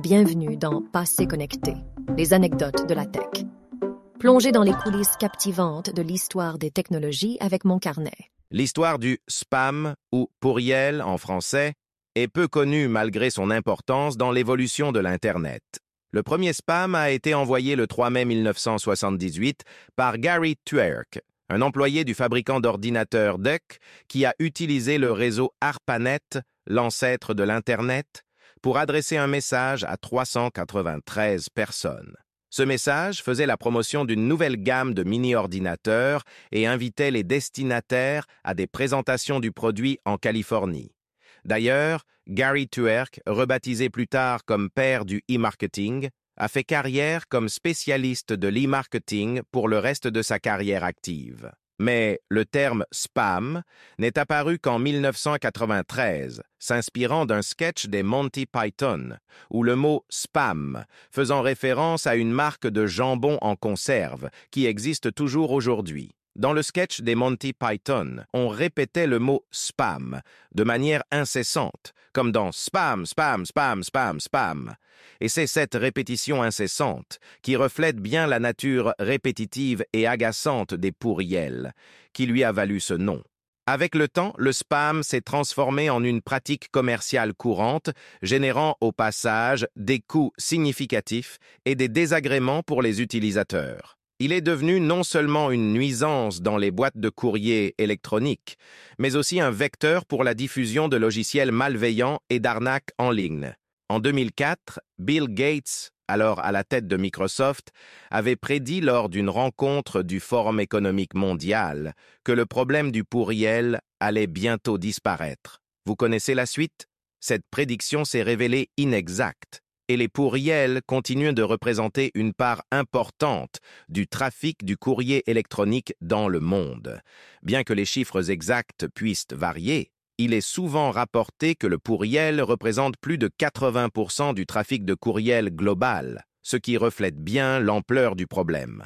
Bienvenue dans Passé connecté, les anecdotes de la tech. Plongez dans les coulisses captivantes de l'histoire des technologies avec mon carnet. L'histoire du spam, ou pourriel en français, est peu connue malgré son importance dans l'évolution de l'Internet. Le premier spam a été envoyé le 3 mai 1978 par Gary Twerk, un employé du fabricant d'ordinateurs Duck qui a utilisé le réseau ARPANET, l'ancêtre de l'Internet, pour adresser un message à 393 personnes. Ce message faisait la promotion d'une nouvelle gamme de mini-ordinateurs et invitait les destinataires à des présentations du produit en Californie. D'ailleurs, Gary Twerk, rebaptisé plus tard comme père du e-marketing, a fait carrière comme spécialiste de l'e-marketing pour le reste de sa carrière active. Mais le terme spam n'est apparu qu'en 1993, s'inspirant d'un sketch des Monty Python, où le mot spam, faisant référence à une marque de jambon en conserve qui existe toujours aujourd'hui. Dans le sketch des Monty Python, on répétait le mot spam de manière incessante, comme dans spam, spam, spam, spam, spam. Et c'est cette répétition incessante qui reflète bien la nature répétitive et agaçante des pourriels, qui lui a valu ce nom. Avec le temps, le spam s'est transformé en une pratique commerciale courante, générant au passage des coûts significatifs et des désagréments pour les utilisateurs. Il est devenu non seulement une nuisance dans les boîtes de courrier électroniques, mais aussi un vecteur pour la diffusion de logiciels malveillants et d'arnaques en ligne. En 2004, Bill Gates, alors à la tête de Microsoft, avait prédit lors d'une rencontre du Forum économique mondial que le problème du pourriel allait bientôt disparaître. Vous connaissez la suite? Cette prédiction s'est révélée inexacte et les pourriels continuent de représenter une part importante du trafic du courrier électronique dans le monde. Bien que les chiffres exacts puissent varier, il est souvent rapporté que le pourriel représente plus de 80% du trafic de courriel global, ce qui reflète bien l'ampleur du problème.